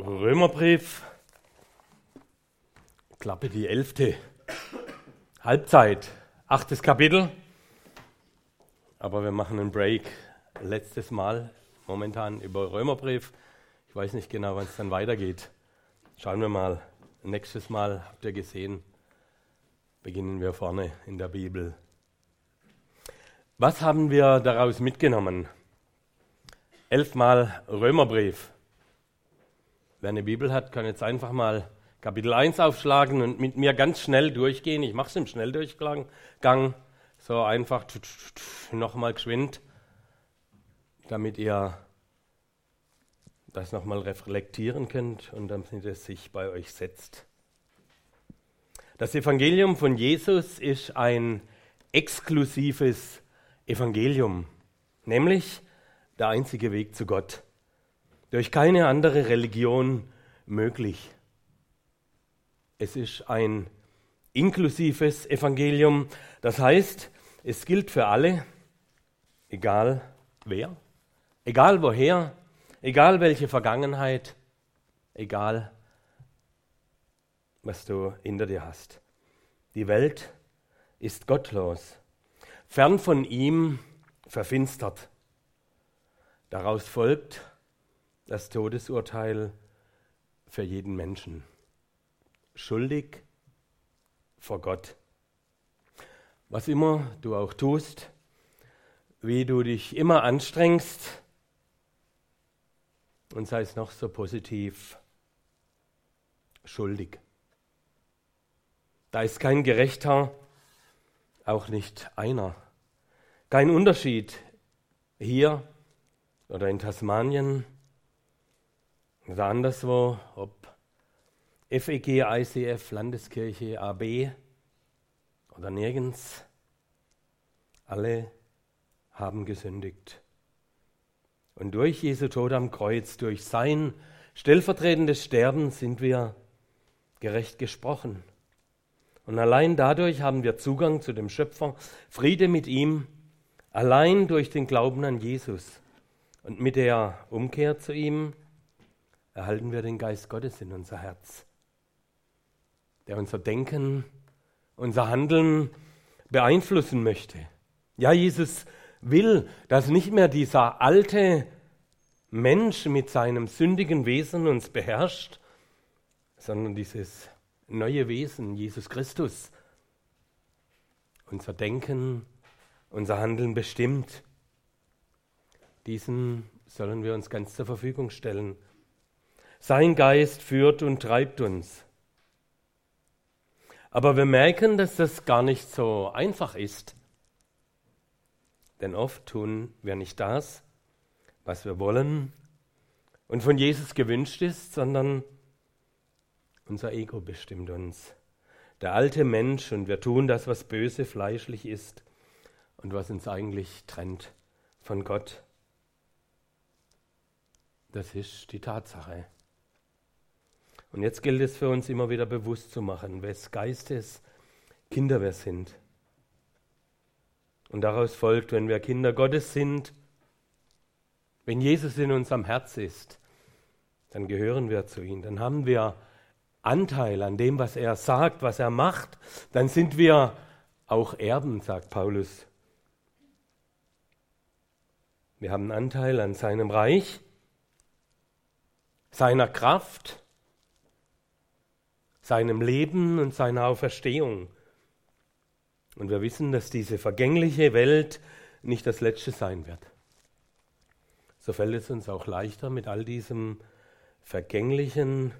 Römerbrief, Klappe die elfte Halbzeit, achtes Kapitel. Aber wir machen einen Break. Letztes Mal momentan über Römerbrief. Ich weiß nicht genau, wann es dann weitergeht. Schauen wir mal. Nächstes Mal habt ihr gesehen, beginnen wir vorne in der Bibel. Was haben wir daraus mitgenommen? Elfmal Römerbrief. Wer eine Bibel hat, kann jetzt einfach mal Kapitel 1 aufschlagen und mit mir ganz schnell durchgehen. Ich mache es im Schnelldurchgang. So einfach nochmal geschwind, damit ihr das nochmal reflektieren könnt und damit es sich bei euch setzt. Das Evangelium von Jesus ist ein exklusives Evangelium, nämlich der einzige Weg zu Gott durch keine andere Religion möglich. Es ist ein inklusives Evangelium, das heißt, es gilt für alle, egal wer, egal woher, egal welche Vergangenheit, egal was du hinter dir hast. Die Welt ist gottlos, fern von ihm verfinstert. Daraus folgt, das Todesurteil für jeden Menschen. Schuldig vor Gott. Was immer du auch tust, wie du dich immer anstrengst, und sei es noch so positiv, schuldig. Da ist kein Gerechter, auch nicht einer. Kein Unterschied hier oder in Tasmanien oder anderswo, ob FEG, ICF, Landeskirche, AB oder nirgends, alle haben gesündigt. Und durch Jesu Tod am Kreuz, durch sein stellvertretendes Sterben sind wir gerecht gesprochen. Und allein dadurch haben wir Zugang zu dem Schöpfer, Friede mit ihm, allein durch den Glauben an Jesus. Und mit der Umkehr zu ihm erhalten wir den Geist Gottes in unser Herz, der unser Denken, unser Handeln beeinflussen möchte. Ja, Jesus will, dass nicht mehr dieser alte Mensch mit seinem sündigen Wesen uns beherrscht, sondern dieses neue Wesen, Jesus Christus, unser Denken, unser Handeln bestimmt. Diesen sollen wir uns ganz zur Verfügung stellen. Sein Geist führt und treibt uns. Aber wir merken, dass das gar nicht so einfach ist. Denn oft tun wir nicht das, was wir wollen und von Jesus gewünscht ist, sondern unser Ego bestimmt uns. Der alte Mensch und wir tun das, was böse, fleischlich ist und was uns eigentlich trennt von Gott. Das ist die Tatsache. Und jetzt gilt es für uns immer wieder bewusst zu machen, wes Geistes Kinder wir sind. Und daraus folgt, wenn wir Kinder Gottes sind, wenn Jesus in unserem Herz ist, dann gehören wir zu ihm, dann haben wir Anteil an dem, was er sagt, was er macht, dann sind wir auch Erben, sagt Paulus. Wir haben Anteil an seinem Reich, seiner Kraft, seinem Leben und seiner Auferstehung. Und wir wissen, dass diese vergängliche Welt nicht das letzte sein wird. So fällt es uns auch leichter, mit all diesem vergänglichen,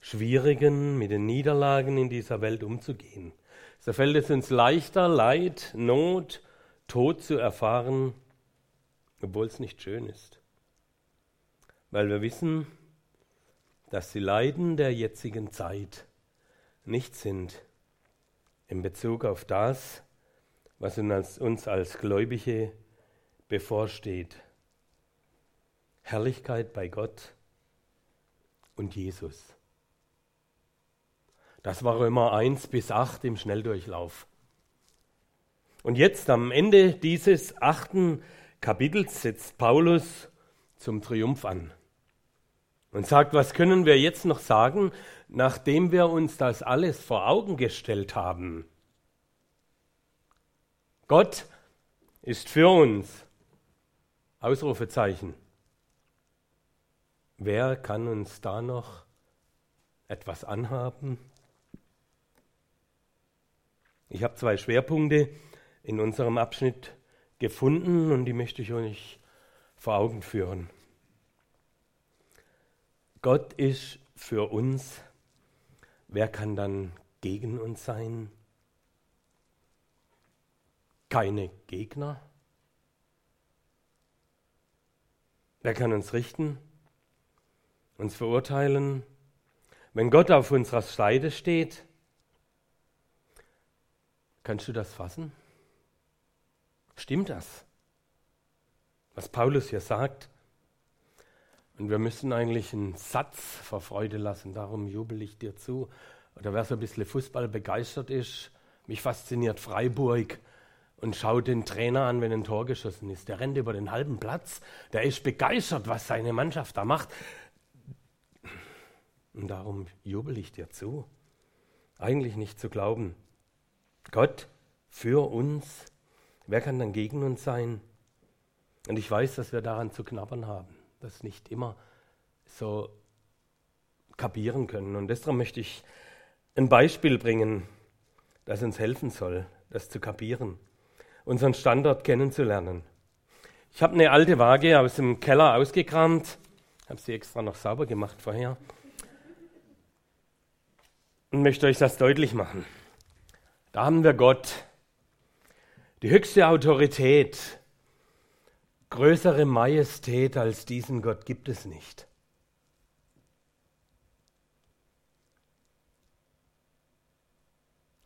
schwierigen, mit den Niederlagen in dieser Welt umzugehen. So fällt es uns leichter, Leid, Not, Tod zu erfahren, obwohl es nicht schön ist. Weil wir wissen, dass die Leiden der jetzigen Zeit nicht sind in Bezug auf das, was uns als Gläubige bevorsteht. Herrlichkeit bei Gott und Jesus. Das war Römer 1 bis 8 im Schnelldurchlauf. Und jetzt am Ende dieses achten Kapitels setzt Paulus zum Triumph an. Und sagt, was können wir jetzt noch sagen, nachdem wir uns das alles vor Augen gestellt haben? Gott ist für uns. Ausrufezeichen. Wer kann uns da noch etwas anhaben? Ich habe zwei Schwerpunkte in unserem Abschnitt gefunden und die möchte ich euch vor Augen führen. Gott ist für uns. Wer kann dann gegen uns sein? Keine Gegner. Wer kann uns richten, uns verurteilen? Wenn Gott auf unserer Seite steht, Kannst du das fassen? Stimmt das? Was Paulus hier sagt? Und wir müssen eigentlich einen Satz vor Freude lassen, darum jubel ich dir zu. Oder wer so ein bisschen Fußball begeistert ist, mich fasziniert Freiburg und schaut den Trainer an, wenn ein Tor geschossen ist. Der rennt über den halben Platz, der ist begeistert, was seine Mannschaft da macht. Und darum jubel ich dir zu. Eigentlich nicht zu glauben. Gott für uns, wer kann dann gegen uns sein? Und ich weiß, dass wir daran zu knabbern haben, das nicht immer so kapieren können. Und deshalb möchte ich ein Beispiel bringen, das uns helfen soll, das zu kapieren, unseren Standort kennenzulernen. Ich habe eine alte Waage aus dem Keller ausgekramt, habe sie extra noch sauber gemacht vorher und möchte euch das deutlich machen. Da haben wir Gott, die höchste Autorität. Größere Majestät als diesen Gott gibt es nicht.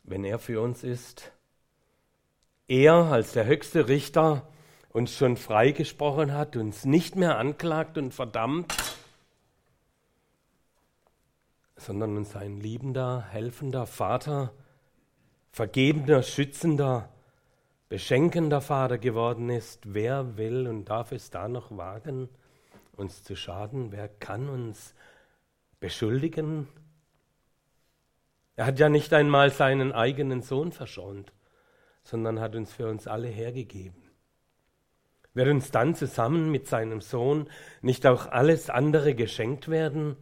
Wenn er für uns ist, er als der höchste Richter uns schon freigesprochen hat, uns nicht mehr anklagt und verdammt, sondern uns ein liebender, helfender Vater vergebender, schützender, beschenkender Vater geworden ist, wer will und darf es da noch wagen, uns zu schaden? Wer kann uns beschuldigen? Er hat ja nicht einmal seinen eigenen Sohn verschont, sondern hat uns für uns alle hergegeben. Wird uns dann zusammen mit seinem Sohn nicht auch alles andere geschenkt werden?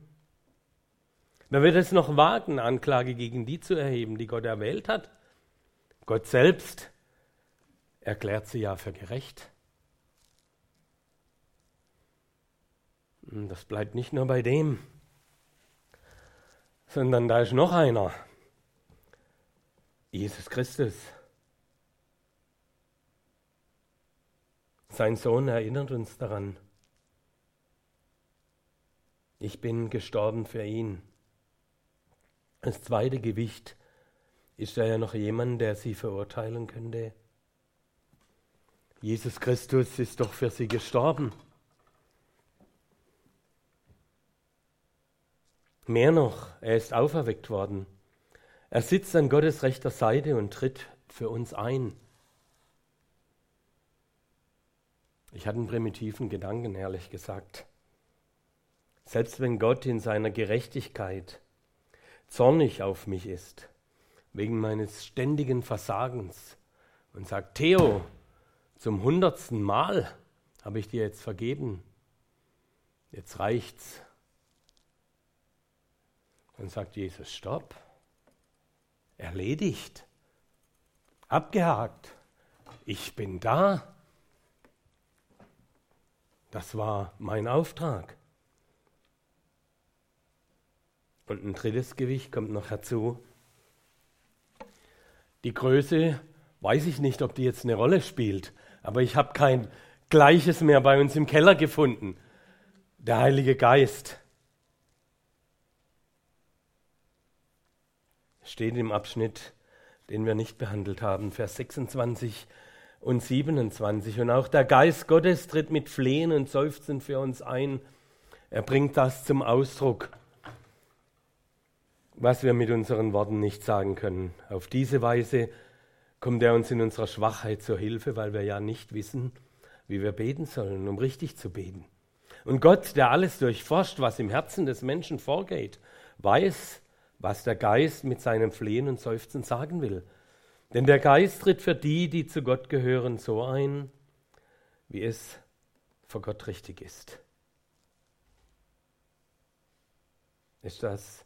Wer wird es noch wagen, Anklage gegen die zu erheben, die Gott erwählt hat? Gott selbst erklärt sie ja für gerecht. Das bleibt nicht nur bei dem, sondern da ist noch einer. Jesus Christus. Sein Sohn erinnert uns daran. Ich bin gestorben für ihn. Das zweite Gewicht ist da ja noch jemand, der sie verurteilen könnte? Jesus Christus ist doch für sie gestorben. Mehr noch, er ist auferweckt worden. Er sitzt an Gottes rechter Seite und tritt für uns ein. Ich hatte einen primitiven Gedanken, ehrlich gesagt. Selbst wenn Gott in seiner Gerechtigkeit zornig auf mich ist, wegen meines ständigen Versagens und sagt, Theo, zum hundertsten Mal habe ich dir jetzt vergeben. Jetzt reicht's. Dann sagt Jesus, stopp. Erledigt. Abgehakt. Ich bin da. Das war mein Auftrag. Und ein drittes Gewicht kommt noch herzu. Die Größe, weiß ich nicht, ob die jetzt eine Rolle spielt, aber ich habe kein Gleiches mehr bei uns im Keller gefunden. Der Heilige Geist. Steht im Abschnitt, den wir nicht behandelt haben, Vers 26 und 27. Und auch der Geist Gottes tritt mit Flehen und Seufzen für uns ein. Er bringt das zum Ausdruck was wir mit unseren Worten nicht sagen können. Auf diese Weise kommt er uns in unserer Schwachheit zur Hilfe, weil wir ja nicht wissen, wie wir beten sollen, um richtig zu beten. Und Gott, der alles durchforscht, was im Herzen des Menschen vorgeht, weiß, was der Geist mit seinem Flehen und Seufzen sagen will. Denn der Geist tritt für die, die zu Gott gehören, so ein, wie es vor Gott richtig ist. Ist das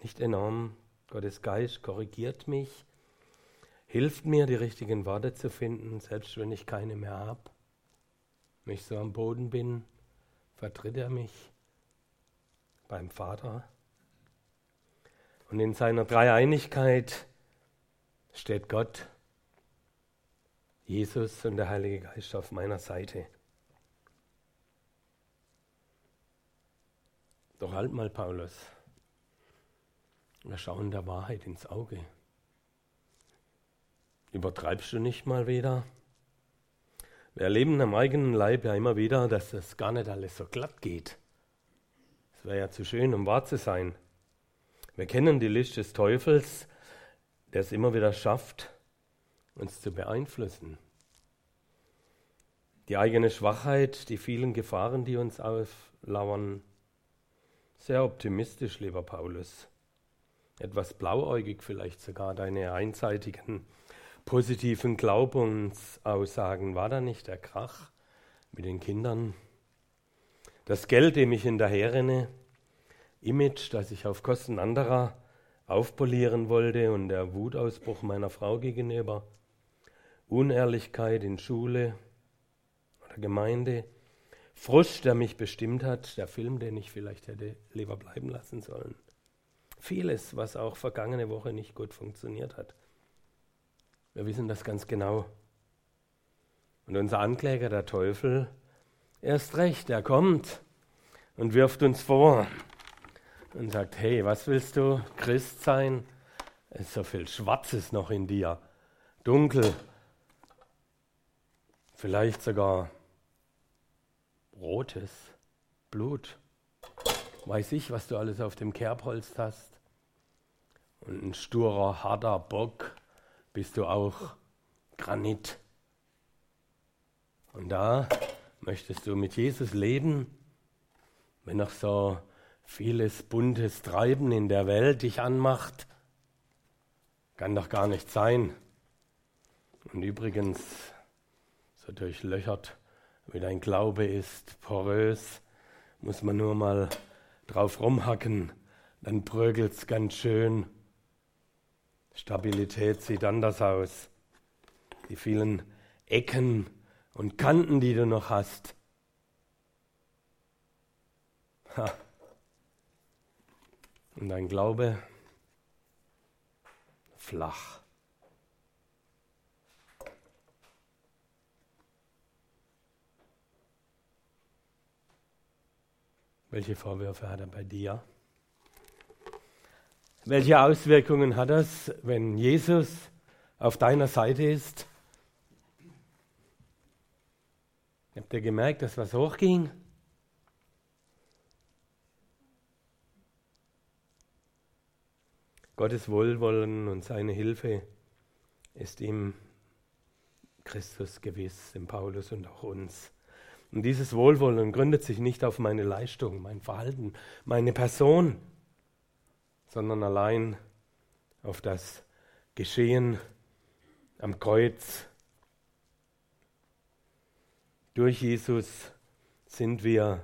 nicht enorm? Gottes Geist korrigiert mich, hilft mir, die richtigen Worte zu finden, selbst wenn ich keine mehr habe. Wenn ich so am Boden bin, vertritt er mich beim Vater. Und in seiner Dreieinigkeit steht Gott, Jesus und der Heilige Geist auf meiner Seite. Doch halt mal, Paulus. Wir schauen der Wahrheit ins Auge. Übertreibst du nicht mal wieder? Wir erleben am eigenen Leib ja immer wieder, dass das gar nicht alles so glatt geht. Es wäre ja zu schön, um wahr zu sein. Wir kennen die List des Teufels, der es immer wieder schafft, uns zu beeinflussen. Die eigene Schwachheit, die vielen Gefahren, die uns auflauern. Sehr optimistisch, lieber Paulus. Etwas blauäugig vielleicht sogar deine einseitigen positiven Glaubensaussagen. War da nicht der Krach mit den Kindern? Das Geld, dem ich hinterherrenne, Image, das ich auf Kosten anderer aufpolieren wollte und der Wutausbruch meiner Frau gegenüber, Unehrlichkeit in Schule oder Gemeinde, Frust, der mich bestimmt hat, der Film, den ich vielleicht hätte lieber bleiben lassen sollen. Vieles, was auch vergangene Woche nicht gut funktioniert hat. Wir wissen das ganz genau. Und unser Ankläger, der Teufel, erst recht, er kommt und wirft uns vor, und sagt, hey, was willst du, Christ sein? Es ist so viel Schwarzes noch in dir, dunkel, vielleicht sogar rotes Blut. Weiß ich, was du alles auf dem Kerbholz hast. Und ein sturer, harter Bock bist du auch Granit. Und da möchtest du mit Jesus leben, wenn noch so vieles buntes Treiben in der Welt dich anmacht, kann doch gar nicht sein. Und übrigens, so durchlöchert wie dein Glaube ist, porös, muss man nur mal drauf rumhacken, dann prügelt's ganz schön. Stabilität sieht anders aus. Die vielen Ecken und Kanten, die du noch hast. Ha. Und dein Glaube flach. Welche Vorwürfe hat er bei dir? Welche Auswirkungen hat das, wenn Jesus auf deiner Seite ist? Habt ihr gemerkt, dass was hochging? Gottes Wohlwollen und seine Hilfe ist ihm Christus gewiss, dem Paulus und auch uns. Und dieses Wohlwollen gründet sich nicht auf meine Leistung, mein Verhalten, meine Person, sondern allein auf das Geschehen am Kreuz. Durch Jesus sind wir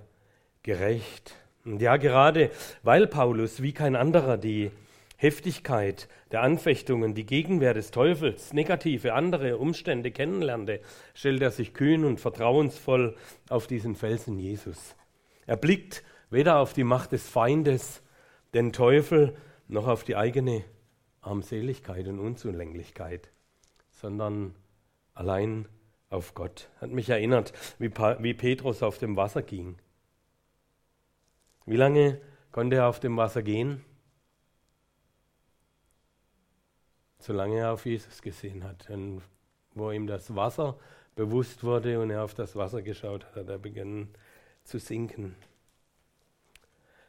gerecht. Und ja, gerade weil Paulus wie kein anderer die Heftigkeit der Anfechtungen, die Gegenwehr des Teufels, negative andere Umstände kennenlernte, stellt er sich kühn und vertrauensvoll auf diesen Felsen Jesus. Er blickt weder auf die Macht des Feindes, den Teufel, noch auf die eigene Armseligkeit und Unzulänglichkeit, sondern allein auf Gott. Hat mich erinnert, wie, pa wie Petrus auf dem Wasser ging. Wie lange konnte er auf dem Wasser gehen? solange er auf Jesus gesehen hat. Und wo ihm das Wasser bewusst wurde und er auf das Wasser geschaut hat, hat er begonnen zu sinken.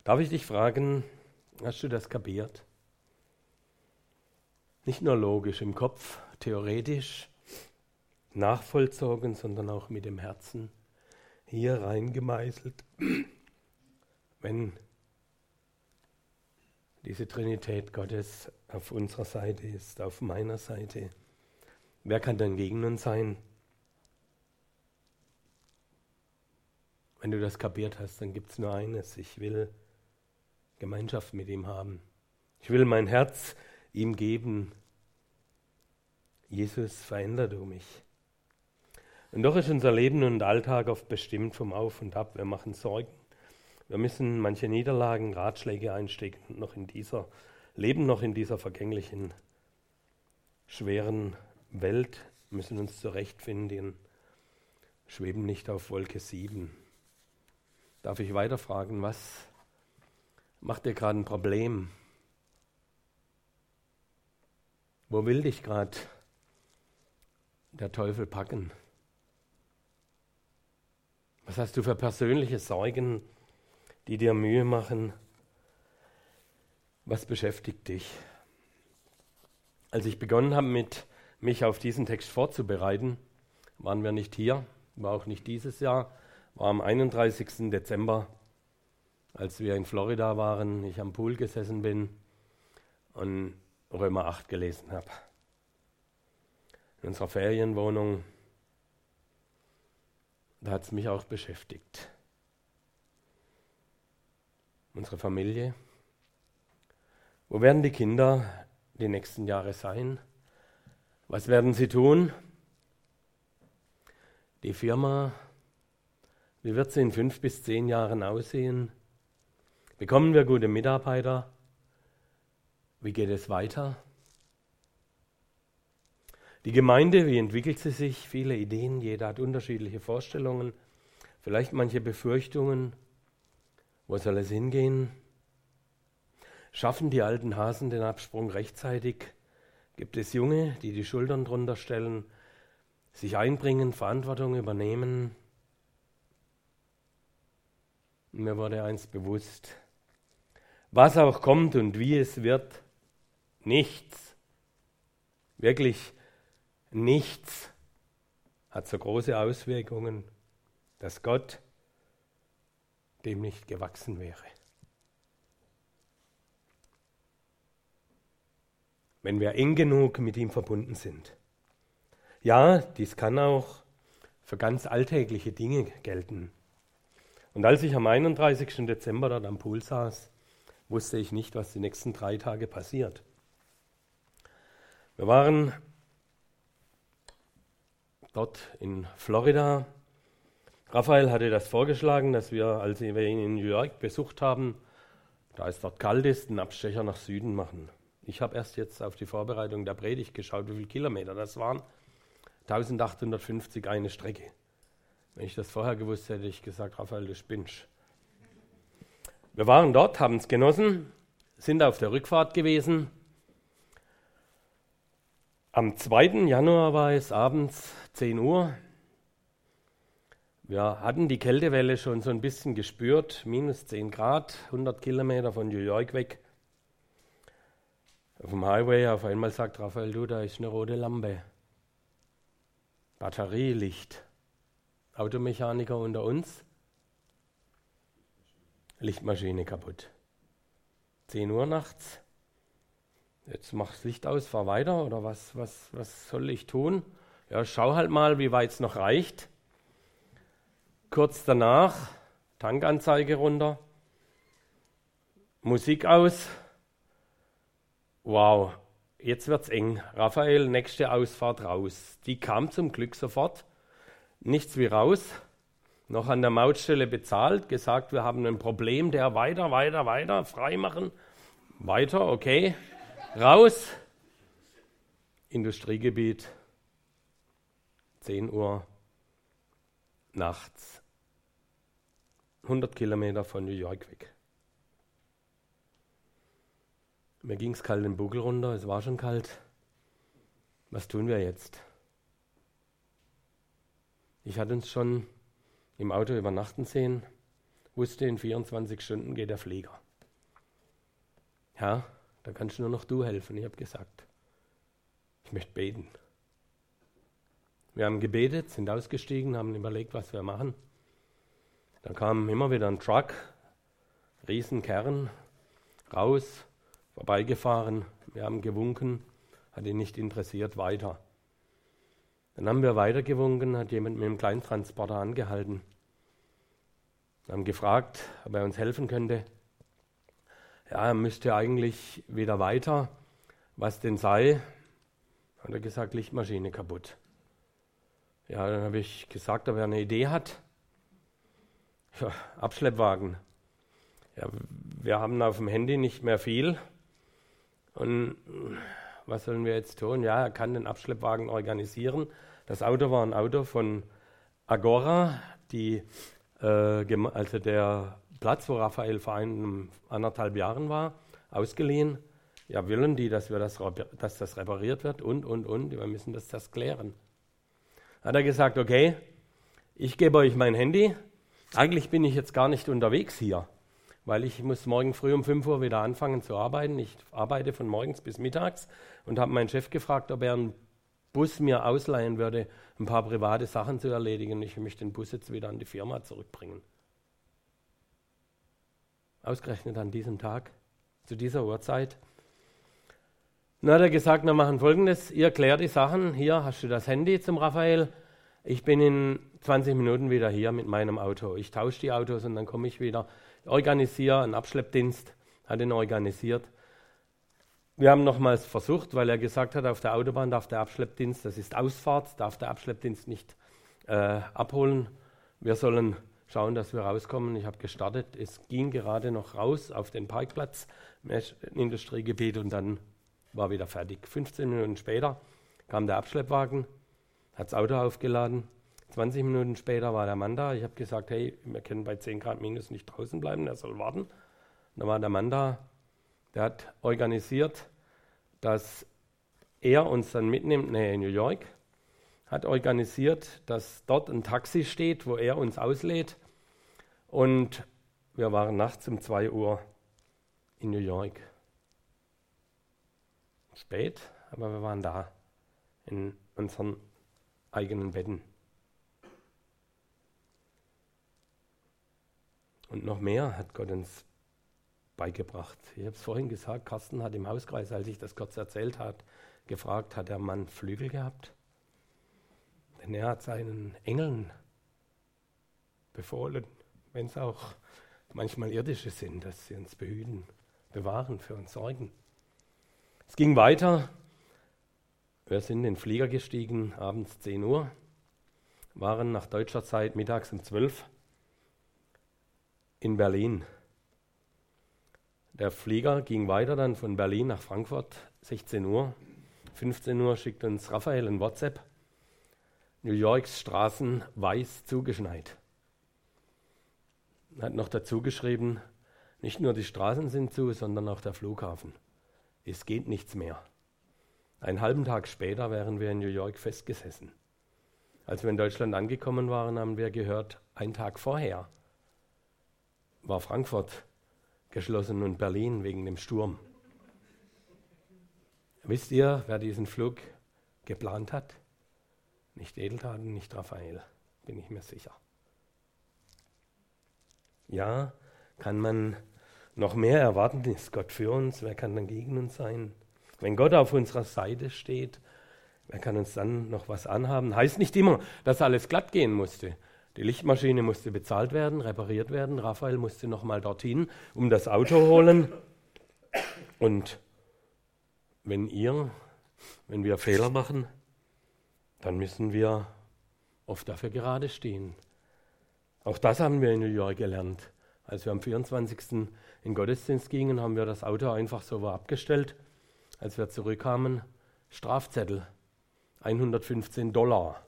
Darf ich dich fragen, hast du das kapiert? Nicht nur logisch im Kopf, theoretisch, nachvollzogen, sondern auch mit dem Herzen. hier reingemeißelt, wenn diese Trinität Gottes auf unserer Seite ist, auf meiner Seite. Wer kann dann gegen uns sein? Wenn du das kapiert hast, dann gibt es nur eines. Ich will Gemeinschaft mit ihm haben. Ich will mein Herz ihm geben. Jesus, veränder du mich. Und doch ist unser Leben und Alltag oft bestimmt vom Auf und Ab. Wir machen Sorgen. Wir müssen manche Niederlagen, Ratschläge einstecken, noch in dieser, leben noch in dieser vergänglichen, schweren Welt, müssen uns zurechtfinden, schweben nicht auf Wolke 7. Darf ich weiterfragen, was macht dir gerade ein Problem? Wo will dich gerade der Teufel packen? Was hast du für persönliche Sorgen, die dir Mühe machen? Was beschäftigt dich? Als ich begonnen habe, mit mich auf diesen Text vorzubereiten, waren wir nicht hier, war auch nicht dieses Jahr, war am 31. Dezember, als wir in Florida waren, ich am Pool gesessen bin und Römer 8 gelesen habe. In unserer Ferienwohnung, da hat es mich auch beschäftigt. Unsere Familie. Wo werden die Kinder die nächsten Jahre sein? Was werden sie tun? Die Firma, wie wird sie in fünf bis zehn Jahren aussehen? Bekommen wir gute Mitarbeiter? Wie geht es weiter? Die Gemeinde, wie entwickelt sie sich? Viele Ideen, jeder hat unterschiedliche Vorstellungen, vielleicht manche Befürchtungen. Wo soll es hingehen? Schaffen die alten Hasen den Absprung rechtzeitig? Gibt es Junge, die die Schultern drunter stellen, sich einbringen, Verantwortung übernehmen? Mir wurde eins bewusst. Was auch kommt und wie es wird, nichts, wirklich nichts hat so große Auswirkungen, dass Gott dem nicht gewachsen wäre. Wenn wir eng genug mit ihm verbunden sind. Ja, dies kann auch für ganz alltägliche Dinge gelten. Und als ich am 31. Dezember dort am Pool saß, wusste ich nicht, was die nächsten drei Tage passiert. Wir waren dort in Florida. Raphael hatte das vorgeschlagen, dass wir, als wir ihn in New York besucht haben, da es dort kalt ist, einen Abstecher nach Süden machen. Ich habe erst jetzt auf die Vorbereitung der Predigt geschaut, wie viele Kilometer das waren. 1850 eine Strecke. Wenn ich das vorher gewusst hätte, hätte ich gesagt, Raphael, du spinnst. Wir waren dort, haben es genossen, sind auf der Rückfahrt gewesen. Am 2. Januar war es abends 10 Uhr. Wir hatten die Kältewelle schon so ein bisschen gespürt, minus 10 Grad, 100 Kilometer von New York weg. Auf dem Highway auf einmal sagt Raphael, du, da ist eine rote Lampe. Batterielicht. Automechaniker unter uns. Lichtmaschine kaputt. 10 Uhr nachts. Jetzt mach das Licht aus, fahr weiter oder was, was, was soll ich tun? Ja, schau halt mal, wie weit es noch reicht. Kurz danach, Tankanzeige runter, Musik aus. Wow, jetzt wird's eng. Raphael, nächste Ausfahrt raus. Die kam zum Glück sofort nichts wie raus, noch an der Mautstelle bezahlt, gesagt, wir haben ein Problem, der weiter, weiter, weiter, freimachen, weiter, okay, raus, Industriegebiet, 10 Uhr nachts, 100 Kilometer von New York weg. Mir ging es kalt den Buckel runter, es war schon kalt. Was tun wir jetzt? Ich hatte uns schon im Auto übernachten sehen, wusste, in 24 Stunden geht der Flieger. Ja, da kannst nur noch du helfen. Ich habe gesagt, ich möchte beten. Wir haben gebetet, sind ausgestiegen, haben überlegt, was wir machen. Da kam immer wieder ein Truck, Riesenkern, raus, vorbeigefahren. Wir haben gewunken, hat ihn nicht interessiert, weiter. Dann haben wir weitergewunken, hat jemand mit dem Kleintransporter angehalten. Wir haben gefragt, ob er uns helfen könnte. Ja, er müsste eigentlich wieder weiter. Was denn sei? Hat er gesagt, Lichtmaschine kaputt. Ja, dann habe ich gesagt, ob er eine Idee hat. Ja, Abschleppwagen. Ja, wir haben auf dem Handy nicht mehr viel. Und was sollen wir jetzt tun? Ja, er kann den Abschleppwagen organisieren. Das Auto war ein Auto von Agora, die, also der Platz, wo Raphael vor einem, anderthalb Jahren war, ausgeliehen. Ja, wollen die, dass, wir das, dass das repariert wird und, und, und. Wir müssen das, das klären. Hat er gesagt, okay, ich gebe euch mein Handy. Eigentlich bin ich jetzt gar nicht unterwegs hier weil ich muss morgen früh um 5 Uhr wieder anfangen zu arbeiten. Ich arbeite von morgens bis mittags und habe meinen Chef gefragt, ob er einen Bus mir ausleihen würde, ein paar private Sachen zu erledigen. Ich möchte den Bus jetzt wieder an die Firma zurückbringen. Ausgerechnet an diesem Tag, zu dieser Uhrzeit. Dann hat er gesagt, wir machen folgendes, ihr klärt die Sachen, hier hast du das Handy zum Raphael, ich bin in 20 Minuten wieder hier mit meinem Auto. Ich tausche die Autos und dann komme ich wieder organisiere einen Abschleppdienst, hat ihn organisiert. Wir haben nochmals versucht, weil er gesagt hat, auf der Autobahn darf der Abschleppdienst, das ist Ausfahrt, darf der Abschleppdienst nicht äh, abholen. Wir sollen schauen, dass wir rauskommen. Ich habe gestartet, es ging gerade noch raus auf den Parkplatz Industriegebiet und dann war wieder fertig. 15 Minuten später kam der Abschleppwagen, hat das Auto aufgeladen, 20 Minuten später war der Mann da. Ich habe gesagt, hey, wir können bei 10 Grad minus nicht draußen bleiben, er soll warten. Dann war der Mann da, der hat organisiert, dass er uns dann mitnimmt, nee, in New York, hat organisiert, dass dort ein Taxi steht, wo er uns auslädt. Und wir waren nachts um 2 Uhr in New York. Spät, aber wir waren da in unseren eigenen Betten. Und noch mehr hat Gott uns beigebracht. Ich habe es vorhin gesagt, Carsten hat im Hauskreis, als ich das kurz erzählt hat, gefragt, hat der Mann Flügel gehabt? Denn er hat seinen Engeln befohlen, wenn es auch manchmal irdische sind, dass sie uns behüten, bewahren, für uns sorgen. Es ging weiter. Wir sind in den Flieger gestiegen, abends 10 Uhr, waren nach deutscher Zeit mittags um 12 Uhr in Berlin. Der Flieger ging weiter dann von Berlin nach Frankfurt, 16 Uhr. 15 Uhr schickt uns Raphael ein WhatsApp. New Yorks Straßen weiß zugeschneit. Hat noch dazu geschrieben, nicht nur die Straßen sind zu, sondern auch der Flughafen. Es geht nichts mehr. Einen halben Tag später wären wir in New York festgesessen. Als wir in Deutschland angekommen waren, haben wir gehört, einen Tag vorher war Frankfurt geschlossen und Berlin wegen dem Sturm. Wisst ihr, wer diesen Flug geplant hat? Nicht Edeltaten, nicht Raphael, bin ich mir sicher. Ja, kann man noch mehr erwarten? Ist Gott für uns? Wer kann dann gegen uns sein? Wenn Gott auf unserer Seite steht, wer kann uns dann noch was anhaben? Heißt nicht immer, dass alles glatt gehen musste. Die Lichtmaschine musste bezahlt werden, repariert werden. Raphael musste nochmal dorthin, um das Auto holen. Und wenn ihr, wenn wir Fehler machen, dann müssen wir oft dafür gerade stehen. Auch das haben wir in New York gelernt. Als wir am 24. in Gottesdienst gingen, haben wir das Auto einfach so abgestellt. Als wir zurückkamen, Strafzettel, 115 Dollar.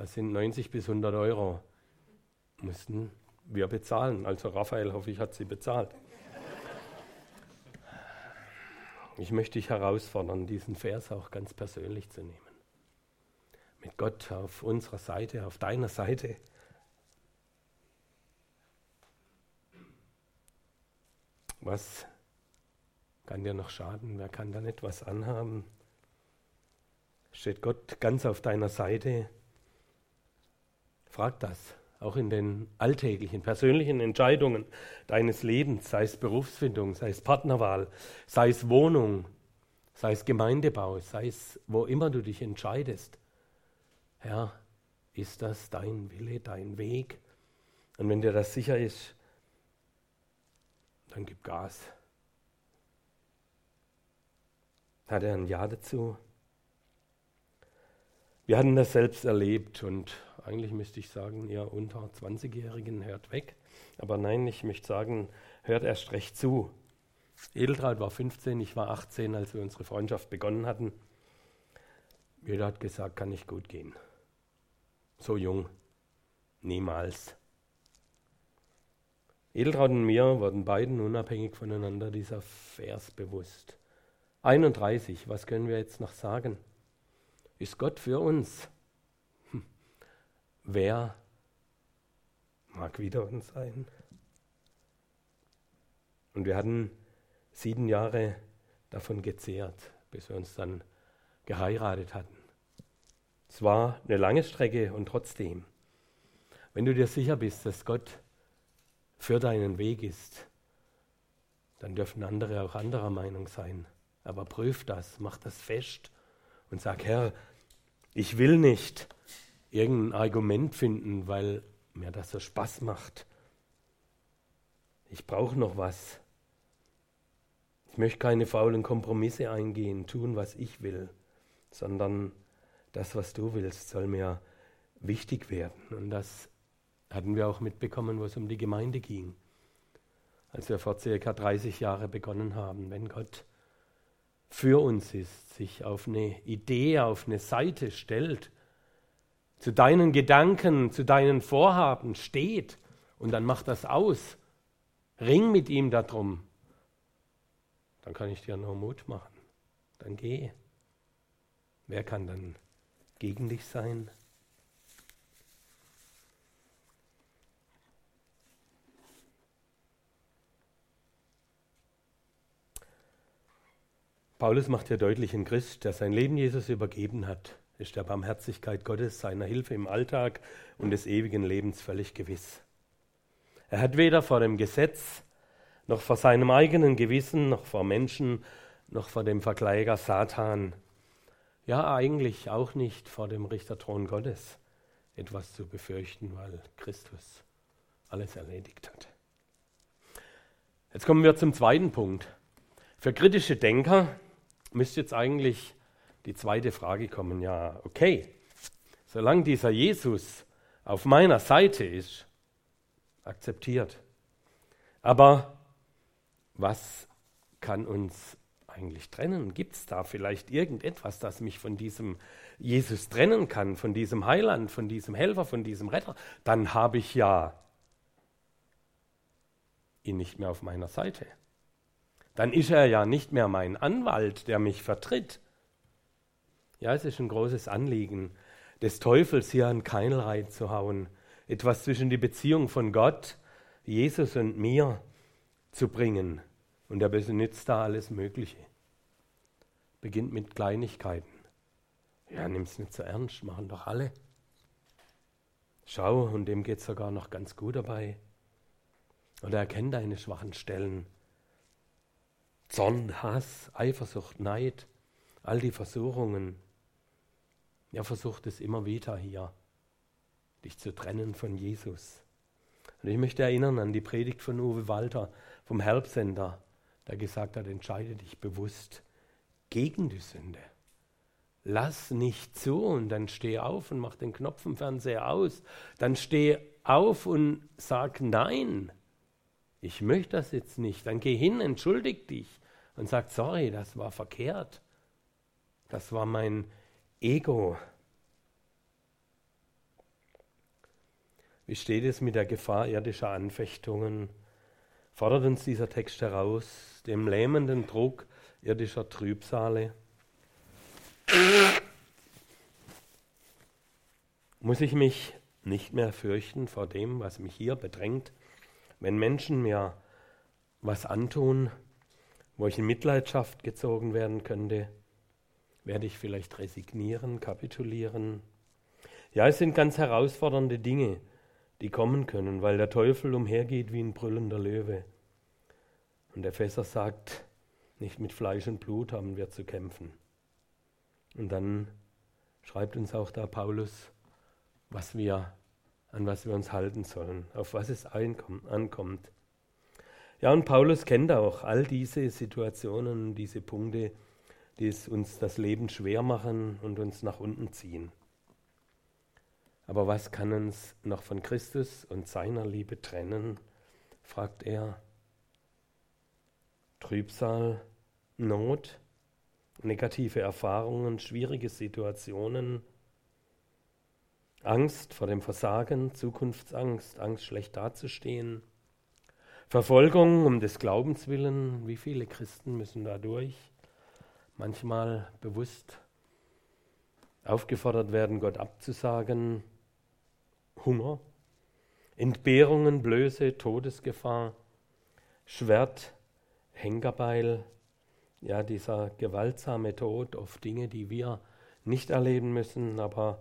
Das sind 90 bis 100 Euro. Mussten wir bezahlen. Also Raphael, hoffe ich, hat sie bezahlt. Ich möchte dich herausfordern, diesen Vers auch ganz persönlich zu nehmen. Mit Gott auf unserer Seite, auf deiner Seite. Was kann dir noch schaden? Wer kann da nicht was anhaben? Steht Gott ganz auf deiner Seite? Frag das auch in den alltäglichen, persönlichen Entscheidungen deines Lebens, sei es Berufsfindung, sei es Partnerwahl, sei es Wohnung, sei es Gemeindebau, sei es wo immer du dich entscheidest. Herr, ist das dein Wille, dein Weg? Und wenn dir das sicher ist, dann gib Gas. Hat er ein Ja dazu? Wir hatten das selbst erlebt und eigentlich müsste ich sagen, ihr unter 20-Jährigen hört weg. Aber nein, ich möchte sagen, hört erst recht zu. Edeltraud war 15, ich war 18, als wir unsere Freundschaft begonnen hatten. Jeder hat gesagt, kann nicht gut gehen. So jung. Niemals. Edeltraud und mir wurden beiden unabhängig voneinander dieser Vers bewusst. 31, was können wir jetzt noch sagen? Ist Gott für uns? Hm. Wer mag wieder uns sein? Und wir hatten sieben Jahre davon gezehrt, bis wir uns dann geheiratet hatten. Es war eine lange Strecke und trotzdem, wenn du dir sicher bist, dass Gott für deinen Weg ist, dann dürfen andere auch anderer Meinung sein. Aber prüf das, mach das fest und sag, Herr, ich will nicht irgendein Argument finden, weil mir das so Spaß macht. Ich brauche noch was. Ich möchte keine faulen Kompromisse eingehen, tun, was ich will, sondern das, was du willst, soll mir wichtig werden. Und das hatten wir auch mitbekommen, wo es um die Gemeinde ging. Als wir vor circa 30 Jahren begonnen haben, wenn Gott für uns ist, sich auf eine Idee, auf eine Seite stellt, zu deinen Gedanken, zu deinen Vorhaben steht und dann macht das aus. Ring mit ihm darum. Dann kann ich dir nur Mut machen. Dann geh. Wer kann dann gegen dich sein? Paulus macht ja deutlich, ein Christ, der sein Leben Jesus übergeben hat, ist der Barmherzigkeit Gottes, seiner Hilfe im Alltag und des ewigen Lebens völlig gewiss. Er hat weder vor dem Gesetz, noch vor seinem eigenen Gewissen, noch vor Menschen, noch vor dem Vergleicher Satan, ja eigentlich auch nicht vor dem Richterthron Gottes etwas zu befürchten, weil Christus alles erledigt hat. Jetzt kommen wir zum zweiten Punkt. Für kritische Denker müsste jetzt eigentlich die zweite Frage kommen. Ja, okay, solange dieser Jesus auf meiner Seite ist, akzeptiert. Aber was kann uns eigentlich trennen? Gibt es da vielleicht irgendetwas, das mich von diesem Jesus trennen kann, von diesem Heiland, von diesem Helfer, von diesem Retter? Dann habe ich ja ihn nicht mehr auf meiner Seite dann ist er ja nicht mehr mein Anwalt, der mich vertritt. Ja, es ist ein großes Anliegen des Teufels, hier einen Keil reinzuhauen, etwas zwischen die Beziehung von Gott, Jesus und mir zu bringen. Und er benutzt da alles Mögliche. Beginnt mit Kleinigkeiten. Ja, nimm's nicht so ernst, machen doch alle. Schau, und dem geht sogar noch ganz gut dabei. Oder erkenn deine schwachen Stellen Zorn, Hass, Eifersucht, Neid, all die Versuchungen. Er versucht es immer wieder hier, dich zu trennen von Jesus. Und ich möchte erinnern an die Predigt von Uwe Walter vom Helpsender, der gesagt hat, entscheide dich bewusst gegen die Sünde. Lass nicht zu und dann steh auf und mach den Knopf im Fernseher aus. Dann steh auf und sag Nein. Ich möchte das jetzt nicht. Dann geh hin, entschuldig dich und sagt, sorry, das war verkehrt. Das war mein Ego. Wie steht es mit der Gefahr irdischer Anfechtungen? Fordert uns dieser Text heraus, dem lähmenden Druck irdischer Trübsale? Muss ich mich nicht mehr fürchten vor dem, was mich hier bedrängt, wenn Menschen mir was antun, wo ich in Mitleidenschaft gezogen werden könnte, werde ich vielleicht resignieren, kapitulieren. Ja, es sind ganz herausfordernde Dinge, die kommen können, weil der Teufel umhergeht wie ein brüllender Löwe. Und der Fässer sagt, nicht mit Fleisch und Blut haben wir zu kämpfen. Und dann schreibt uns auch da Paulus, was wir, an was wir uns halten sollen, auf was es ankommt. Ja, und Paulus kennt auch all diese Situationen, diese Punkte, die es uns das Leben schwer machen und uns nach unten ziehen. Aber was kann uns noch von Christus und seiner Liebe trennen? fragt er. Trübsal, Not, negative Erfahrungen, schwierige Situationen, Angst vor dem Versagen, Zukunftsangst, Angst schlecht dazustehen, Verfolgung um des Glaubens willen, wie viele Christen müssen da durch, manchmal bewusst aufgefordert werden, Gott abzusagen, Hunger, Entbehrungen, Blöße, Todesgefahr, Schwert, Henkerbeil, ja, dieser gewaltsame Tod, oft Dinge, die wir nicht erleben müssen, aber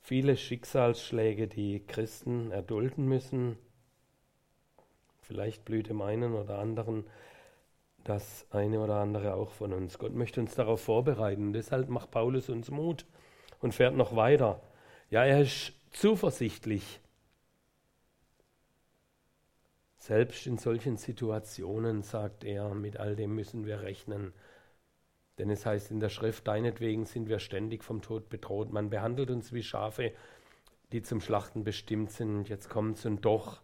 viele Schicksalsschläge, die Christen erdulden müssen. Vielleicht blüht dem einen oder anderen das eine oder andere auch von uns. Gott möchte uns darauf vorbereiten. Deshalb macht Paulus uns Mut und fährt noch weiter. Ja, er ist zuversichtlich. Selbst in solchen Situationen, sagt er, mit all dem müssen wir rechnen. Denn es heißt in der Schrift, deinetwegen sind wir ständig vom Tod bedroht. Man behandelt uns wie Schafe, die zum Schlachten bestimmt sind. Jetzt kommt es und doch,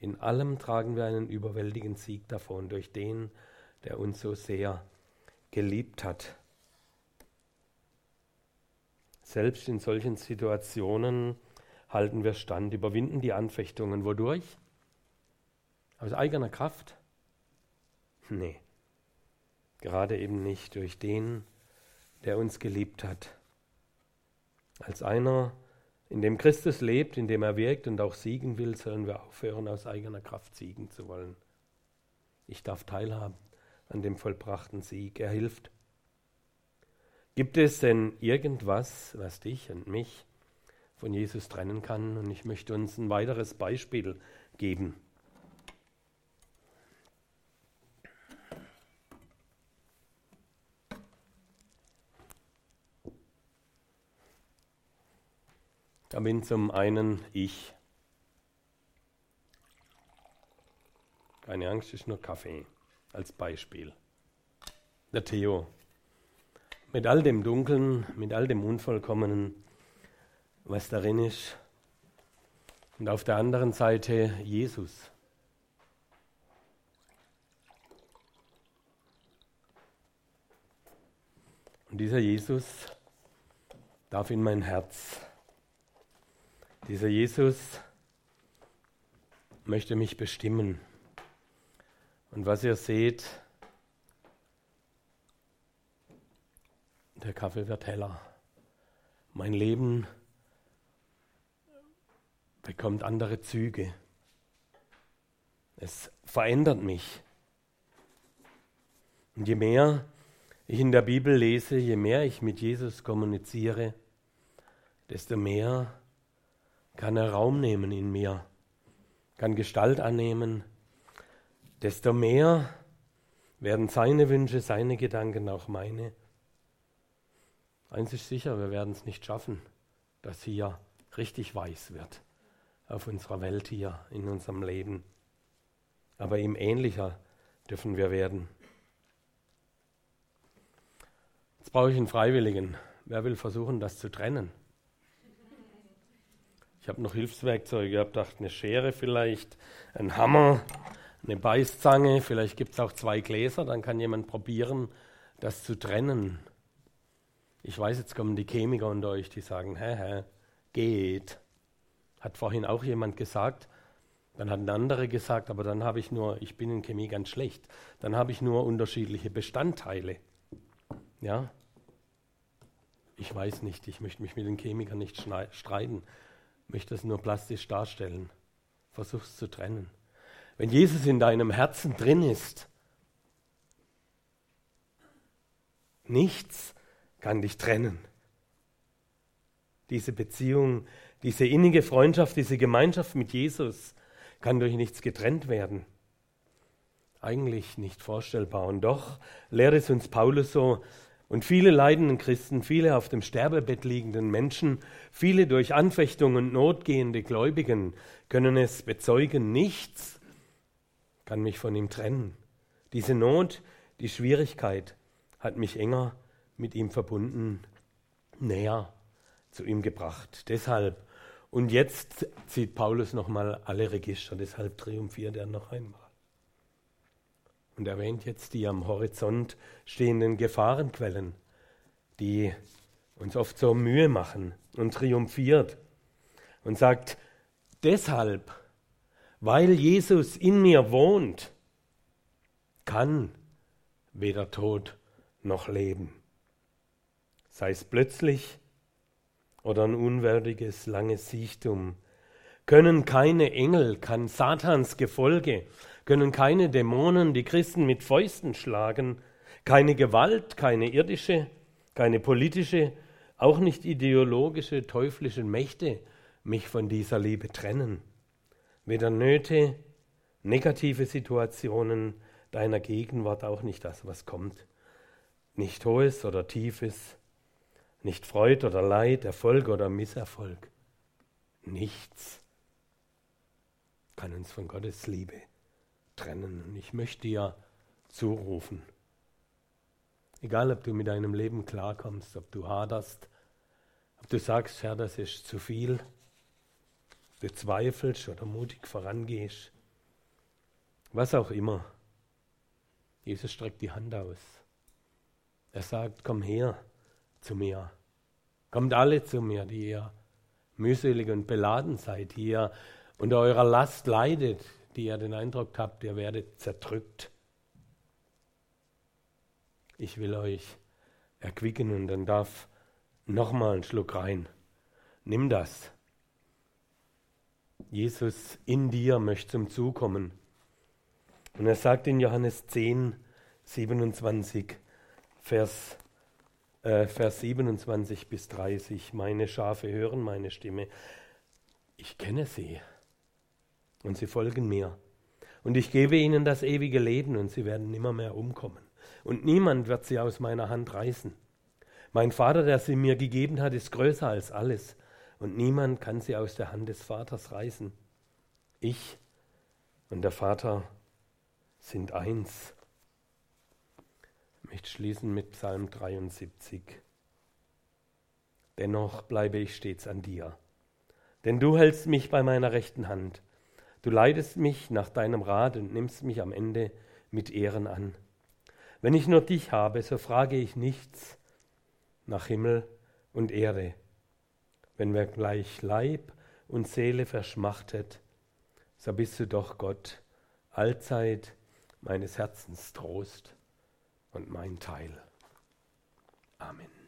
in allem tragen wir einen überwältigenden Sieg davon, durch den, der uns so sehr geliebt hat. Selbst in solchen Situationen halten wir stand, überwinden die Anfechtungen. Wodurch? Aus eigener Kraft? Nee, gerade eben nicht durch den, der uns geliebt hat. Als einer, in dem Christus lebt, in dem er wirkt und auch siegen will, sollen wir aufhören, aus eigener Kraft siegen zu wollen. Ich darf teilhaben an dem vollbrachten Sieg. Er hilft. Gibt es denn irgendwas, was dich und mich von Jesus trennen kann? Und ich möchte uns ein weiteres Beispiel geben. Da bin zum einen ich. Keine Angst, ist nur Kaffee als Beispiel. Der Theo mit all dem Dunkeln, mit all dem Unvollkommenen, was darin ist. Und auf der anderen Seite Jesus. Und dieser Jesus darf in mein Herz. Dieser Jesus möchte mich bestimmen. Und was ihr seht, Der Kaffee wird heller. Mein Leben bekommt andere Züge. Es verändert mich. Und je mehr ich in der Bibel lese, je mehr ich mit Jesus kommuniziere, desto mehr kann er Raum nehmen in mir, kann Gestalt annehmen, desto mehr werden seine Wünsche, seine Gedanken auch meine. Eins ist sicher, wir werden es nicht schaffen, dass hier richtig weiß wird auf unserer Welt hier, in unserem Leben. Aber ihm ähnlicher dürfen wir werden. Jetzt brauche ich einen Freiwilligen. Wer will versuchen, das zu trennen? Ich habe noch Hilfswerkzeuge. Ich habe eine Schere vielleicht, ein Hammer, eine Beißzange. Vielleicht gibt es auch zwei Gläser. Dann kann jemand probieren, das zu trennen. Ich weiß, jetzt kommen die Chemiker unter euch, die sagen, hä, hä, geht. Hat vorhin auch jemand gesagt. Dann hat ein anderer gesagt, aber dann habe ich nur, ich bin in Chemie ganz schlecht. Dann habe ich nur unterschiedliche Bestandteile. Ja? Ich weiß nicht, ich möchte mich mit den Chemikern nicht streiten. Möchte es nur plastisch darstellen. Versuch es zu trennen. Wenn Jesus in deinem Herzen drin ist, nichts kann dich trennen. Diese Beziehung Diese innige Freundschaft, diese Gemeinschaft mit Jesus kann durch nichts getrennt werden. Eigentlich nicht vorstellbar. Und doch lehrt es uns Paulus so, und viele leidenden Christen, viele auf dem Sterbebett liegenden Menschen, viele durch Anfechtung und Not gehende Gläubigen können es bezeugen, nichts kann mich von ihm trennen. Diese Not, die Schwierigkeit hat mich enger mit ihm verbunden, näher zu ihm gebracht. Deshalb, und jetzt zieht Paulus nochmal alle Register, deshalb triumphiert er noch einmal und erwähnt jetzt die am Horizont stehenden Gefahrenquellen, die uns oft so Mühe machen und triumphiert und sagt, deshalb, weil Jesus in mir wohnt, kann weder Tod noch Leben. Sei es plötzlich oder ein unwürdiges, langes Siechtum, können keine Engel, kann Satans Gefolge können keine Dämonen die Christen mit Fäusten schlagen, keine Gewalt, keine irdische, keine politische, auch nicht ideologische, teuflische Mächte mich von dieser Liebe trennen. Weder Nöte, negative Situationen deiner Gegenwart, auch nicht das, was kommt. Nicht hohes oder tiefes, nicht Freud oder Leid, Erfolg oder Misserfolg. Nichts kann uns von Gottes Liebe trennen. Und ich möchte dir zurufen, egal ob du mit deinem Leben klarkommst, ob du haderst, ob du sagst, Herr, das ist zu viel, du zweifelst oder mutig vorangehst, was auch immer. Jesus streckt die Hand aus. Er sagt, komm her zu mir. Kommt alle zu mir, die ihr mühselig und beladen seid, die ihr unter eurer Last leidet, die ihr den Eindruck habt, ihr werdet zerdrückt. Ich will euch erquicken und dann darf nochmal ein Schluck rein. Nimm das. Jesus in dir möchte zum Zug kommen. Und er sagt in Johannes 10, 27, Vers, äh, Vers 27 bis 30, meine Schafe hören meine Stimme. Ich kenne sie und sie folgen mir. Und ich gebe ihnen das ewige Leben und sie werden nimmermehr umkommen. Und niemand wird sie aus meiner Hand reißen. Mein Vater, der sie mir gegeben hat, ist größer als alles und niemand kann sie aus der Hand des Vaters reißen. Ich und der Vater sind eins. Ich möchte schließen mit Psalm 73. Dennoch bleibe ich stets an dir, denn du hältst mich bei meiner rechten Hand. Du leidest mich nach deinem Rat und nimmst mich am Ende mit Ehren an. Wenn ich nur dich habe, so frage ich nichts nach Himmel und Erde. Wenn wir gleich Leib und Seele verschmachtet, so bist du doch Gott, allzeit meines Herzens Trost und mein Teil. Amen.